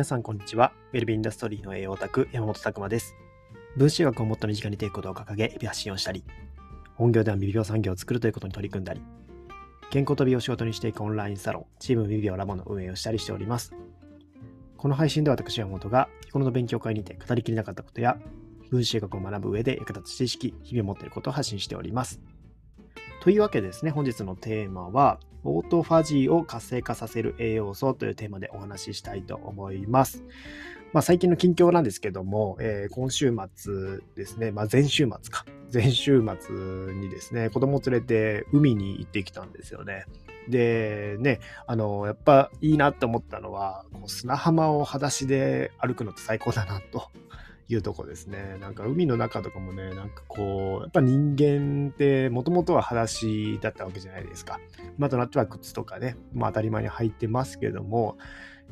皆さんこんにちは。ウェルビーインダストリーの栄養オタク、山本拓馬です。分子学をもっと身近にていくことを掲げ、日々発信をしたり、本業では未病産業を作るということに取り組んだり、健康と美を仕事にしていくオンラインサロン、チーム未病ラボの運営をしたりしております。この配信では私、山本が、日頃の勉強会にて語りきれなかったことや、分子学を学ぶ上で役立つ知識、日々持っていることを発信しております。というわけでですね、本日のテーマは、オートファジーを活性化させる栄養素というテーマでお話ししたいと思います。まあ、最近の近況なんですけども、えー今週末ですね、まあ、前週末か。前週末にですね、子供を連れて海に行ってきたんですよね。で、ね、あの、やっぱいいなって思ったのは、こう砂浜を裸足で歩くのって最高だなと。いうとこですね。なんか海の中とかもね、なんかこう、やっぱ人間ってもともとは裸足だったわけじゃないですか。今となっては靴とかね、まあ当たり前に履いてますけども、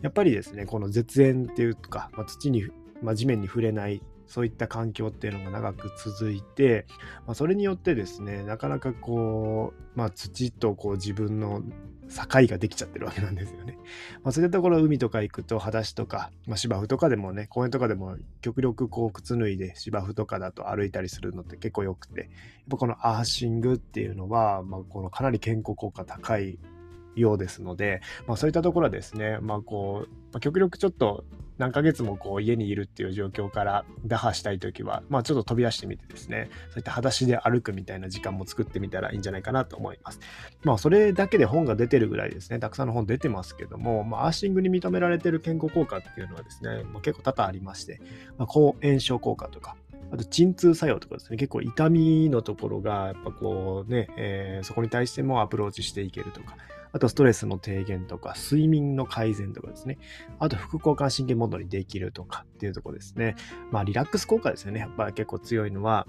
やっぱりですね、この絶縁っていうか、まあ、土に、まあ、地面に触れない、そういった環境っていうのが長く続いて、まあ、それによってですね、なかなかこう、まあ、土とこう自分の境ができちゃってるわけなんですよね。まあ、そういったところ海とか行くと裸足とか、まあ、芝生とかでもね公園とかでも極力こう靴脱いで芝生とかだと歩いたりするのって結構よくてやっぱこのアーシングっていうのは、まあ、このかなり健康効果高いようですので、まあ、そういったところはですね、まあこうまあ、極力ちょっと何ヶ月もこう家にいるっていう状況から打破したいときは、まあ、ちょっと飛び出してみてですね、そういった裸足で歩くみたいな時間も作ってみたらいいんじゃないかなと思います。まあ、それだけで本が出てるぐらいですね、たくさんの本出てますけども、まあ、アーシングに認められてる健康効果っていうのはですね、まあ、結構多々ありまして、まあ、抗炎症効果とか、あと鎮痛作用とかですね、結構痛みのところが、やっぱこうね、えーそこに対してもアプローチしていけるとか、あとストレスの低減とか、睡眠の改善とかですね、あと副交感神経モードにできるとかっていうところですね。まあリラックス効果ですよね、やっぱり結構強いのは、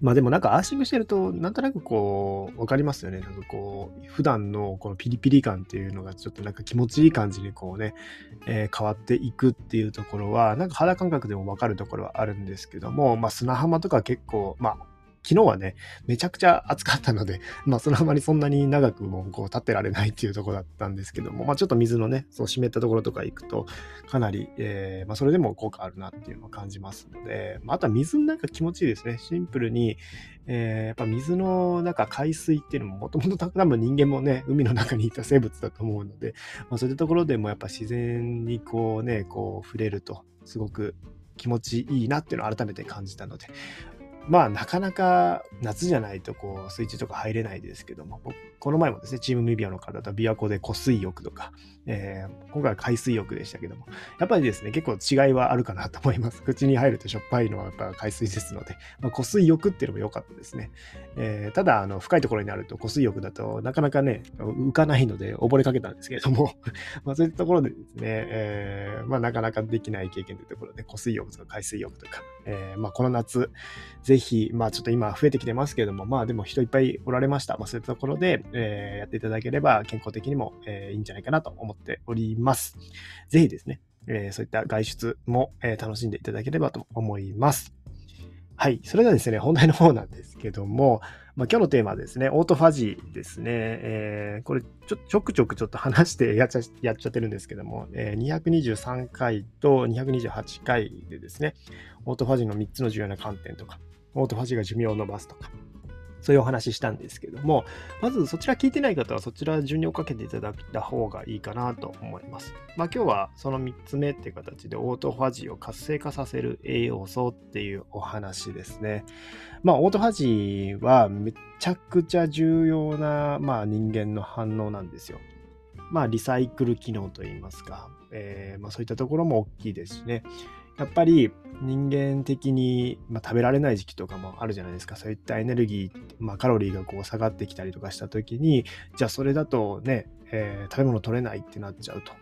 まあでもなんかアーシングしてると、なんとなくこう、わかりますよね。なんかこう、普段のこのピリピリ感っていうのがちょっとなんか気持ちいい感じにこうね、えー変わっていくっていうところは、なんか肌感覚でもわかるところはあるんですけども、まあ砂浜とか結構、まあ昨日はね、めちゃくちゃ暑かったので、まあ砂浜にそんなに長くもこう立ってられないっていうとこだったんですけども、まあちょっと水のね、そう湿ったところとか行くと、かなり、えーまあそれでも効果あるなっていうのを感じますので、まああとは水の中気持ちいいですね。シンプルに、えーやっぱ水の中、海水っていうのももともと多分人間もね、海の中にいた生物だと思うので、まあ、そういったところでもやっぱ自然にこうね、こう触れると、すごく気持ちいいなっていうのを改めて感じたので、まあなかなか夏じゃないとこう水中とか入れないですけども、この前もですね、チームミビアの方と琵琶湖で湖水浴とか、えー今回は海水浴でしたけども、やっぱりですね、結構違いはあるかなと思います。口に入るとしょっぱいのはやっぱ海水ですので、まあ、湖水浴っていうのも良かったですね。えーただ、あの、深いところになると湖水浴だとなかなかね、浮かないので溺れかけたんですけれども、まあそういったところでですね、えーまあなかなかできない経験というところで、湖水浴とか海水浴とか、えーまあこの夏、ぜひ、まあちょっと今増えてきてますけれども、まあでも人いっぱいおられました。まあそういったところで、えーやっていただければ健康的にも、えーいいんじゃないかなと思ってております。ぜひですね、えーそういった外出も、えー楽しんでいただければと思います。はい。それではですね、本題の方なんですけども、まあ、今日のテーマはですね、オートファジーですね。えーこれちょ、ちょくちょくちょっと話してやっちゃやっちゃってるんですけども、えー223回と228回でですね、オートファジーの3つの重要な観点とか、オートファジーが寿命を伸ばすとか、そういうお話ししたんですけども、まずそちら聞いてない方はそちら順に追っかけていただいた方がいいかなと思います。まあ今日はその3つ目っていう形でオートファジーを活性化させる栄養素っていうお話ですね。まあオートファジーはめちゃくちゃ重要な、まあ、人間の反応なんですよ。まあリサイクル機能といいますか、えーまあ、そういったところも大きいですしね。やっぱり人間的に、まあ、食べられない時期とかもあるじゃないですか。そういったエネルギー、まあ、カロリーがこう下がってきたりとかした時に、じゃあそれだとね、えー食べ物取れないってなっちゃうと。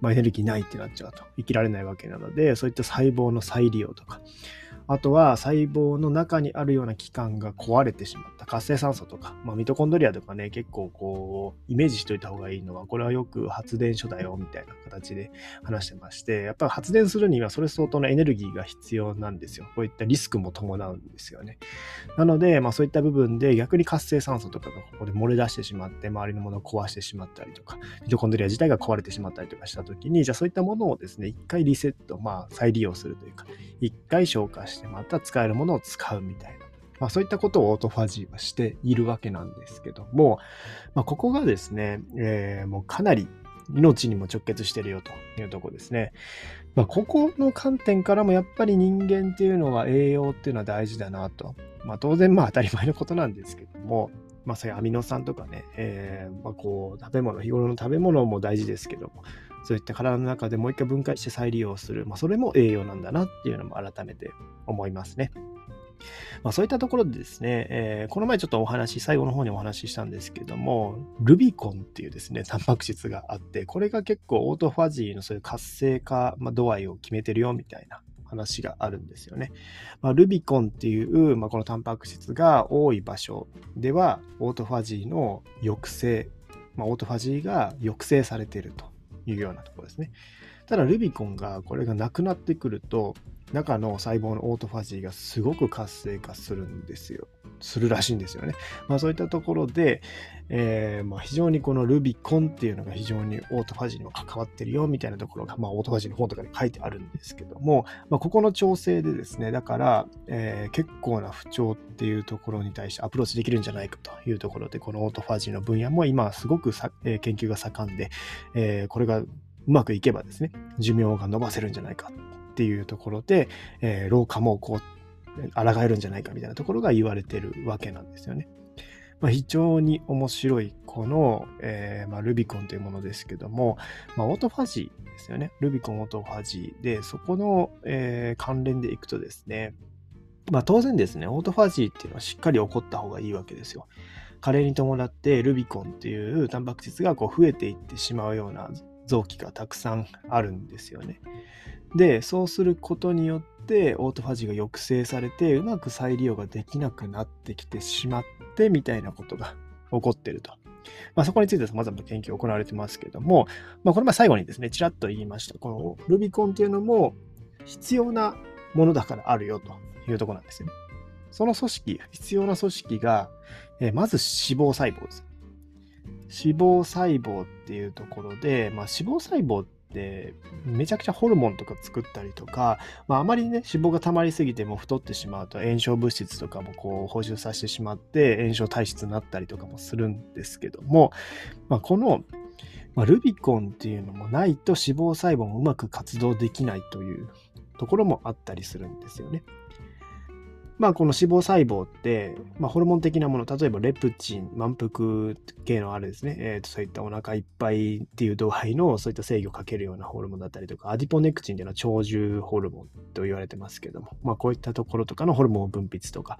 まあ、エネルギーないってなっちゃうと。生きられないわけなので、そういった細胞の再利用とか、あとは細胞の中にあるような器官が壊れてしまった活性酸素とか、まあ、ミトコンドリアとかね、結構こう、イメージしといた方がいいのは、これはよく発電所だよみたいな形で話してまして、やっぱり発電するにはそれ相当のエネルギーが必要なんですよ。こういったリスクも伴うんですよね。なので、まあそういった部分で逆に活性酸素とかがここで漏れ出してしまって、周りのものを壊してしまったりとか、ミトコンドリア自体が壊れてしまったりとかしたときに、じゃあそういったものをですね、一回リセット、まあ再利用するというか、一回消化してまた使えるものを使うみたいな。まあ、そういったことをオートファジーはしているわけなんですけども、まあ、ここがですね、えー、もうかなり命にも直結してるよというとこですね。まあ、ここの観点からもやっぱり人間っていうのは栄養っていうのは大事だなと。まあ、当然まあ当たり前のことなんですけども、まあそういうアミノ酸とかね、えー、まあこう食べ物、日頃の食べ物も大事ですけども、そういった体の中でもう一回分解して再利用する、まあそれも栄養なんだなっていうのも改めて思いますね。まあ、そういったところでですね、えー、この前ちょっとお話、最後の方にお話ししたんですけども、ルビコンっていうですね、タンパク質があって、これが結構オートファジーのそういう活性化、まあ、度合いを決めてるよみたいな話があるんですよね。まあ、ルビコンっていう、まあ、このタンパク質が多い場所では、オートファジーの抑制、まあ、オートファジーが抑制されているというようなところですね。ただ、ルビコンがこれがなくなってくると、中の細胞のオートファジーがすごく活性化するんですよ。するらしいんですよね。まあそういったところで、えー、まあ非常にこのルビコンっていうのが非常にオートファジーにも関わってるよみたいなところが、まあオートファジーの本とかに書いてあるんですけども、まあここの調整でですね、だから、えー、結構な不調っていうところに対してアプローチできるんじゃないかというところで、このオートファジーの分野も今すごくさ、えー、研究が盛んで、えー、これがうまくいけばですね、寿命が伸ばせるんじゃないかっていうところで、えー、老化もこう、抗えるんじゃないかみたいなところが言われてるわけなんですよね。まあ、非常に面白いこの、えーまあ、ルビコンというものですけども、まあ、オートファジーですよね。ルビコンオートファジーで、そこの、えー、関連でいくとですね、まあ、当然ですね、オートファジーっていうのはしっかり起こった方がいいわけですよ。加齢に伴ってルビコンっていうタンパク質がこう増えていってしまうような臓器がたくさんあるんですよね。で、そうすることによって、オートファジーが抑制されて、うまく再利用ができなくなってきてしまって、みたいなことが起こってると。まあ、そこについて様々な研究が行われてますけれども、まあ、この前最後にですね、ちらっと言いました。このルビコンっていうのも必要なものだからあるよというところなんですよね。その組織、必要な組織が、えまず脂肪細胞です。脂肪細胞っていうところで、まあ、脂肪細胞ってで、めちゃくちゃホルモンとか作ったりとか、まあ、あまりね、脂肪が溜まりすぎても太ってしまうと炎症物質とかもこう補充させてしまって炎症体質になったりとかもするんですけども、まあ、この、まあ、ルビコンっていうのもないと脂肪細胞もうまく活動できないというところもあったりするんですよね。まあ、この脂肪細胞って、まあ、ホルモン的なもの、例えばレプチン、満腹系のあれですね、えー、とそういったお腹いっぱいっていう度合いのそういった制御をかけるようなホルモンだったりとか、アディポネクチンっていうのは長寿ホルモンと言われてますけども、まあ、こういったところとかのホルモン分泌とか、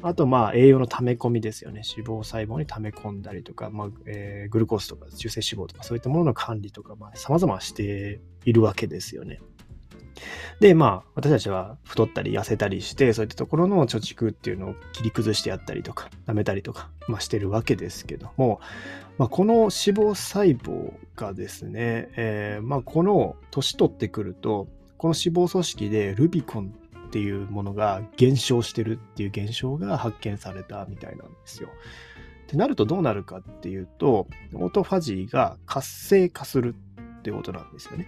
あと、まあ、栄養の溜め込みですよね。脂肪細胞に溜め込んだりとか、まあえー、グルコースとか中性脂肪とか、そういったものの管理とか、まあ、様々しているわけですよね。で、まあ、私たちは太ったり痩せたりして、そういったところの貯蓄っていうのを切り崩してやったりとか、舐めたりとか、まあ、してるわけですけども、まあ、この脂肪細胞がですね、えー、まあ、この年取ってくると、この脂肪組織でルビコンっていうものが減少してるっていう現象が発見されたみたいなんですよ。ってなるとどうなるかっていうと、オートファジーが活性化するってことなんですよね。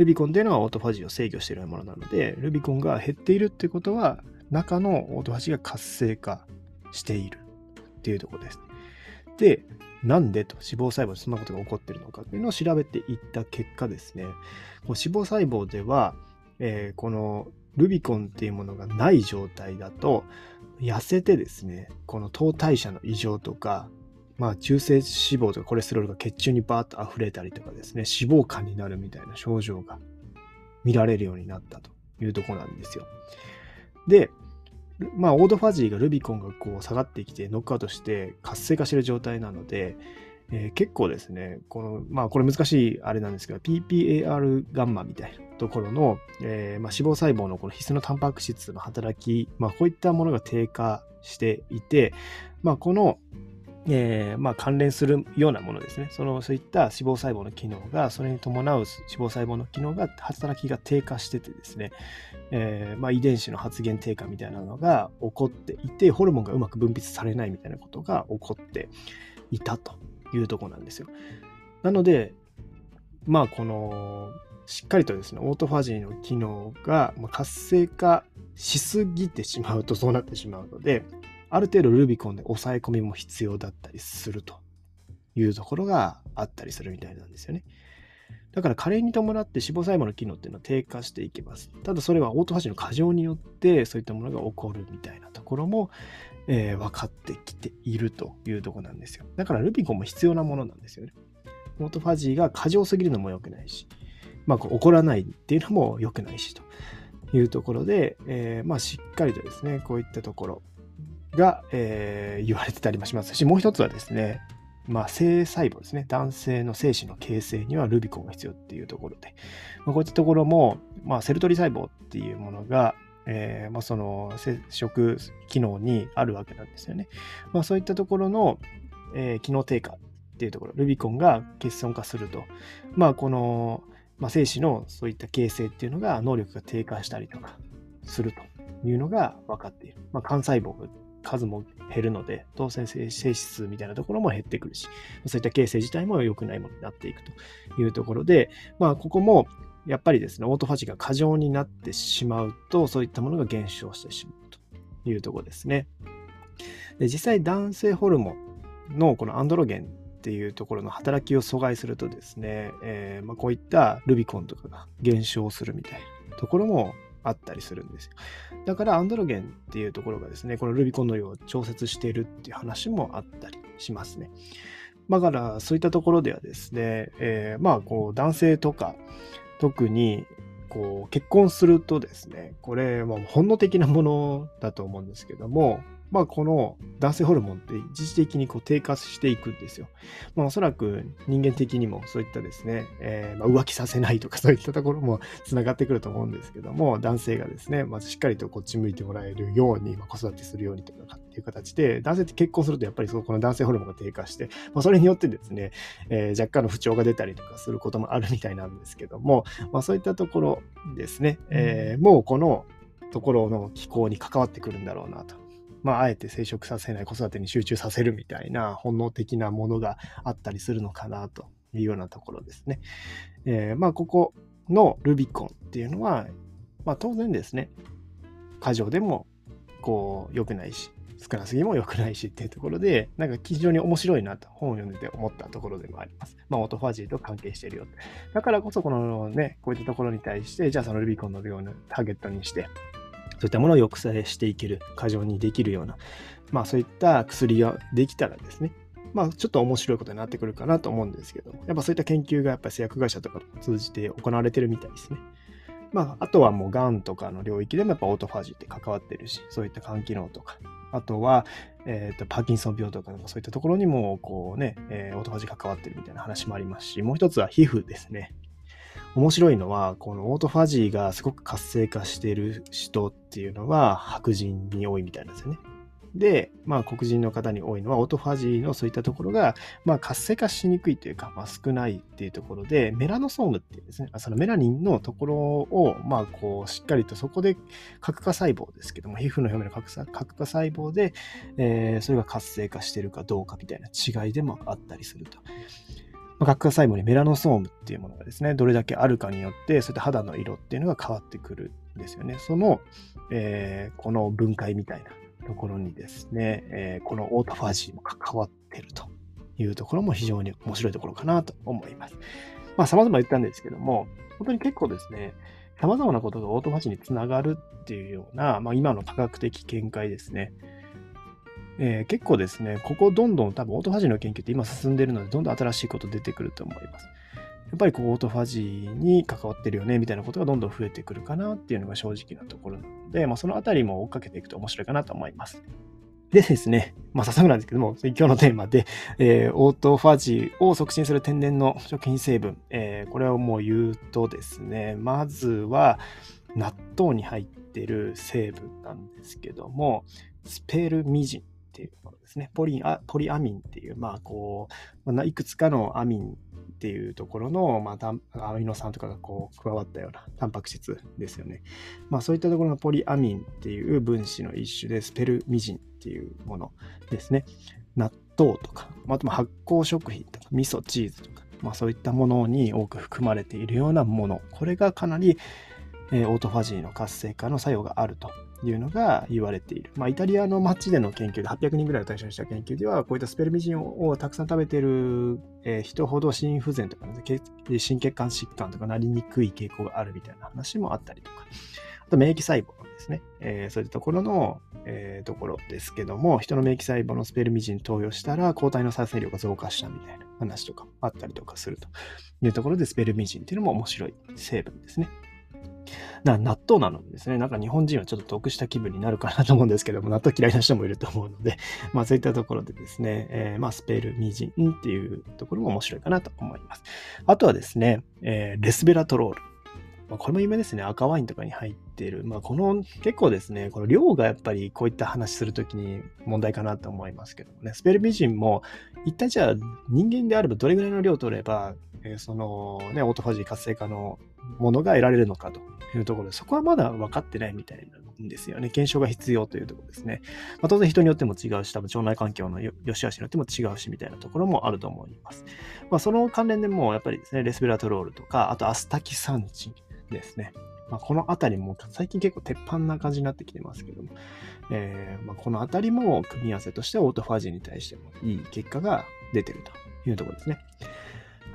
ルビコンっていうのはオートファジーを制御しているものなので、ルビコンが減っているってことは、中のオートファジーが活性化しているっていうところです。で、なんでと脂肪細胞でそんなことが起こってるのかというのを調べていった結果ですね、こう脂肪細胞では、えー、このルビコンっていうものがない状態だと、痩せてですね、この糖代謝の異常とか、まあ、中性脂肪とかコレステロールが血中にバーッと溢れたりとかですね、脂肪肝になるみたいな症状が見られるようになったというとこなんですよ。で、まあ、オードファジーがルビコンがこう下がってきてノックアウトして活性化してる状態なので、えー、結構ですね、この、まあこれ難しいあれなんですけど、PPAR ガンマみたいなところの、えー、まあ、脂肪細胞のこの必須のタンパク質の働き、まあこういったものが低下していて、まあこの、えー、まあ、関連するようなものですね。そのそういった脂肪細胞の機能が、それに伴う脂肪細胞の機能が、働きが低下しててですね、えー、まあ、遺伝子の発現低下みたいなのが起こっていて、ホルモンがうまく分泌されないみたいなことが起こっていたというとこなんですよ。なので、まあ、この、しっかりとですね、オートファジーの機能が活性化しすぎてしまうとそうなってしまうので、ある程度ルビコンで抑え込みも必要だったりするというところがあったりするみたいなんですよね。だから加齢に伴って脂肪細胞の機能っていうのは低下していきます。ただそれはオートファジーの過剰によってそういったものが起こるみたいなところも、えー、分かってきているというところなんですよ。だからルビコンも必要なものなんですよね。オートファジーが過剰すぎるのも良くないし、まあ、こう起こらないっていうのも良くないしというところで、えー、まあしっかりとですね、こういったところ、が、えー、言われてたりもしますし、もう一つはですね、まあ、性細胞ですね。男性の精子の形成にはルビコンが必要っていうところで、まあ、こういったところも、まあ、セルトリ細胞っていうものが、えーまあ、その接触機能にあるわけなんですよね。まあ、そういったところの、えー、機能低下っていうところ、ルビコンが欠損化すると、まあ、この、まあ、精子のそういった形成っていうのが能力が低下したりとかするというのが分かっている。まあ、幹細胞数も減るので、当然性質みたいなところも減ってくるし、そういった形成自体も良くないものになっていくというところで、まあ、ここもやっぱりですね、オートファジーが過剰になってしまうと、そういったものが減少してしまうというところですね。で実際、男性ホルモンのこのアンドロゲンっていうところの働きを阻害するとですね、えー、まあ、こういったルビコンとかが減少するみたいなところもあったりするんですよ。だからアンドロゲンっていうところがですね、このルビコンの量を調節しているっていう話もあったりしますね。だからそういったところではですね、えー、まあこう男性とか特にこう結婚するとですね、これは本能的なものだと思うんですけども、まあ、この男性ホルモンって一時的にこう低下していくんですよ。まあ、おそらく人間的にもそういったですね、えー、まあ、浮気させないとかそういったところもつながってくると思うんですけども、男性がですね、まずしっかりとこっち向いてもらえるように、まあ、子育てするようにとかっていう形で、男性って結婚するとやっぱりそこの男性ホルモンが低下して、まあ、それによってですね、えー、若干の不調が出たりとかすることもあるみたいなんですけども、まあ、そういったところですね、えー、もうこのところの気候に関わってくるんだろうなと。まあ、あえて生殖させない子育てに集中させるみたいな本能的なものがあったりするのかなというようなところですね。えー、まあ、ここのルビコンっていうのは、まあ、当然ですね、過剰でもこう良くないし、少なすぎも良くないしっていうところで、なんか非常に面白いなと本を読んでて思ったところでもあります。まあ、オートファジーと関係してるよ。だからこそ、このね、こういったところに対して、じゃあそのルビコンの量のターゲットにして、そういったものを抑制していける、過剰にできるような、まあそういった薬ができたらですね、まあちょっと面白いことになってくるかなと思うんですけど、やっぱそういった研究がやっぱり製薬会社とかを通じて行われてるみたいですね。まああとはもうがんとかの領域でもやっぱオートファジーって関わってるし、そういった肝機能とか、あとは、えーと、パーキンソン病とかそういったところにもこうね、えー、オートファジー関わってるみたいな話もありますし、もう一つは皮膚ですね。面白いのは、このオートファジーがすごく活性化している人っていうのは白人に多いみたいなんですよね。で、まあ黒人の方に多いのはオートファジーのそういったところが、まあ活性化しにくいというか、まあ少ないっていうところで、メラノソームっていうですね、そのメラニンのところを、まあこうしっかりとそこで核化細胞ですけども、皮膚の表面の核化細胞で、えー、それが活性化しているかどうかみたいな違いでもあったりすると。まあ、核化細胞にメラノソームっていうものがですね、どれだけあるかによって、そういった肌の色っていうのが変わってくるんですよね。その、えー、この分解みたいなところにですね、えー、このオートファジーも関わってるというところも非常に面白いところかなと思います。まあ、様々言ったんですけども、本当に結構ですね、様々なことがオートファジーにつながるっていうような、まあ、今の科学的見解ですね。えー、結構ですね、ここどんどん多分オートファジーの研究って今進んでるので、どんどん新しいこと出てくると思います。やっぱりこうオートファジーに関わってるよねみたいなことがどんどん増えてくるかなっていうのが正直なところなので、まあ、そのあたりも追っかけていくと面白いかなと思います。でですね、まあ早速なんですけども、今日のテーマで、えー、オートファジーを促進する天然の食品成分、えー、これをもう言うとですね、まずは納豆に入ってる成分なんですけども、スペルミジンっていうものですね。ポリアポリアミンっていう、まあこうま、いくつかのアミンっていうところの、まあ、アミノ酸とかがこう加わったようなタンパク質ですよね。まあそういったところのポリアミンっていう分子の一種でスペルミジンっていうものですね。納豆とか、あと発酵食品とか、味噌、チーズとか、まあそういったものに多く含まれているようなもの。これがかなり、えー、オートファジーの活性化の作用があるというのが言われている。まあ、イタリアの街での研究で、800人ぐらいを対象にした研究では、こういったスペルミジンをたくさん食べている人ほど心不全とか、ね、心血管疾患とかなりにくい傾向があるみたいな話もあったりとか、あと免疫細胞ですね、えー、そういったところの、えー、ところですけども、人の免疫細胞のスペルミジン投与したら、抗体の再生量が増加したみたいな話とかあったりとかするというところで、スペルミジンっていうのも面白い成分ですね。な納豆なのですね、なんか日本人はちょっと得した気分になるかなと思うんですけども、納豆嫌いな人もいると思うので、まあそういったところでですね、えー、まあスペルミジンっていうところも面白いかなと思います。あとはですね、えー、レスベラトロール。まあ、これも有名ですね。赤ワインとかに入っている。まあ、この結構ですね、この量がやっぱりこういった話するときに問題かなと思いますけどもね。スペルミジンも一体じゃあ人間であればどれぐらいの量を取れば、えー、そのね、オートファジー活性化のものが得られるのかというところで、そこはまだ分かってないみたいなんですよね。検証が必要というところですね。まあ、当然人によっても違うし、多分腸内環境の良し悪しによっても違うしみたいなところもあると思います。まあ、その関連でもやっぱりですね、レスベラトロールとか、あとアスタキサンチンですね。まあ、このあたりも最近結構鉄板な感じになってきてますけども、えー、まあ、このあたりも組み合わせとしてオートファジーに対してもいい結果が出てるというところですね。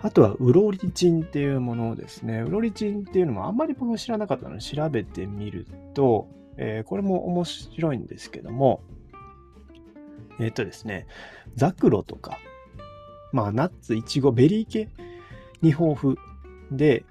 あとは、ウロリチンっていうものですね。ウロリチンっていうのもあんまり僕も知らなかったので調べてみると、えー、これも面白いんですけども、えっ、ー、とですね、ザクロとか、まあ、ナッツ、イチゴ、ベリー系に豊富で、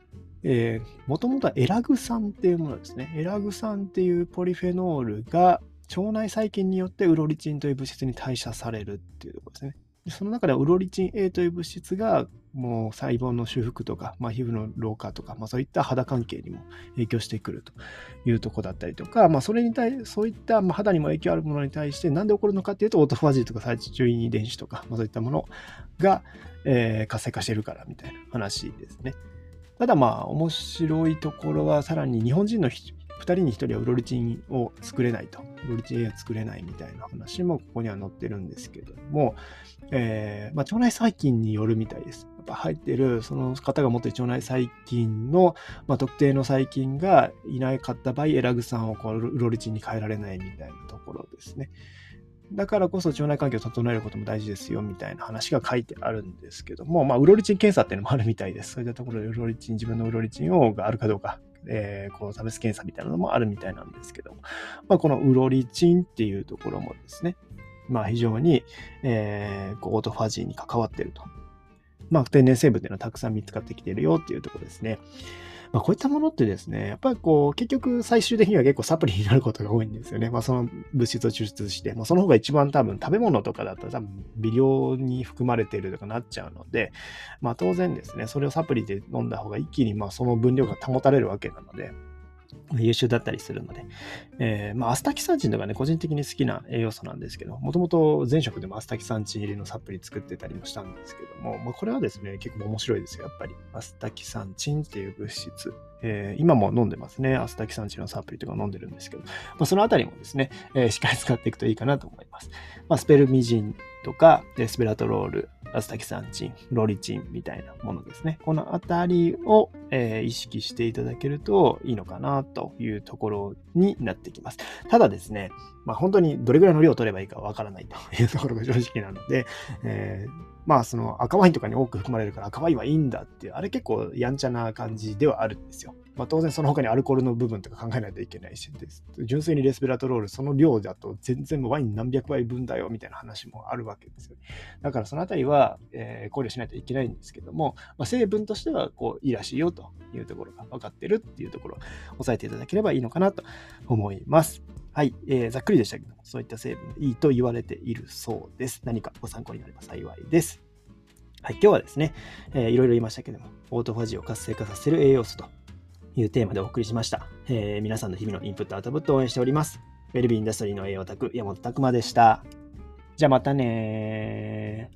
もともとはエラグ酸っていうものですね。エラグ酸っていうポリフェノールが腸内細菌によってウロリチンという物質に代謝されるっていうところですね。その中ではウロリチン A という物質がもう細胞の修復とか、まあ、皮膚の老化とか、まあ、そういった肌関係にも影響してくるというとこだったりとか、まあ、それに対そういったま肌にも影響あるものに対して何で起こるのかっていうとオートファジーとか最中遺伝子とか、まあ、そういったものが、えー、活性化してるからみたいな話ですね。ただまあ面白いところはさらに日本人の2人に1人はウロリチンを作れないと。ウロリチン A は作れないみたいな話もここには載ってるんですけども、えー、まあ、腸内細菌によるみたいです。やっぱ入ってる、その方が持っている腸内細菌の、まあ、特定の細菌がいなかった場合、エラグ酸をこうウロリチンに変えられないみたいなところですね。だからこそ腸内環境を整えることも大事ですよみたいな話が書いてあるんですけども、まあ、ウロリチン検査っていうのもあるみたいです。そういったところでウロリチン、自分のウロリチンをがあるかどうかえー、こう、差別検査みたいなのもあるみたいなんですけども、まあ、このウロリチンっていうところもですね、まあ、非常に、えー、オートファジーに関わっていると。まあ、天然成分っていうのはたくさん見つかってきているよっていうところですね。まあ、こういったものってですね、やっぱりこう、結局最終的には結構サプリになることが多いんですよね。まあ、その物質を抽出して、まあ、その方が一番多分食べ物とかだったら多分微量に含まれてるとかなっちゃうので、まあ、当然ですね、それをサプリで飲んだ方が一気にまあその分量が保たれるわけなので、優秀だったりするので、えー、まあ、アスタキサンチンとかね、個人的に好きな栄養素なんですけど、もともと前職でもアスタキサンチン入りのサプリ作ってたりもしたんですけども、まあ、これはですね、結構面白いですよ、やっぱり。アスタキサンチンっていう物質。えー、今も飲んでますね。アスタキサンチンのサプリとか飲んでるんですけど、まあ、そのあたりもですね、えー、しっかり使っていくといいかなと思います。まあ、スペルミジンとか、スペラトロール、アスタキサンチン、ロリチンみたいなものですね。このあたりを、えー、意識していただけるといいのかなというところになってきます。ただですね、まあ、本当にどれぐらいの量を取ればいいかわからないというところが正直なので、えーまあその赤ワインとかに多く含まれるから赤ワインはいいんだっていう、あれ結構やんちゃな感じではあるんですよ。まあ当然その他にアルコールの部分とか考えないといけないしです。純粋にレスペラトロール、その量だと全然ワイン何百倍分だよみたいな話もあるわけですよ。ねだからそのあたりは、えー、考慮しないといけないんですけども、まあ、成分としてはこういいらしいよというところが分かってるっていうところを押さえていただければいいのかなと思います。はい、えー、ざっくりでしたけども、そういった成分でいいと言われているそうです。何かご参考になれば幸いです。はい、今日はですね、えー、いろいろ言いましたけども、オートファジーを活性化させる栄養素というテーマでお送りしました。えー、皆さんの日々のインプットアウトプットを応援しております。ウェルビーインダストリーの栄養卓、山本拓馬でした。じゃあまたね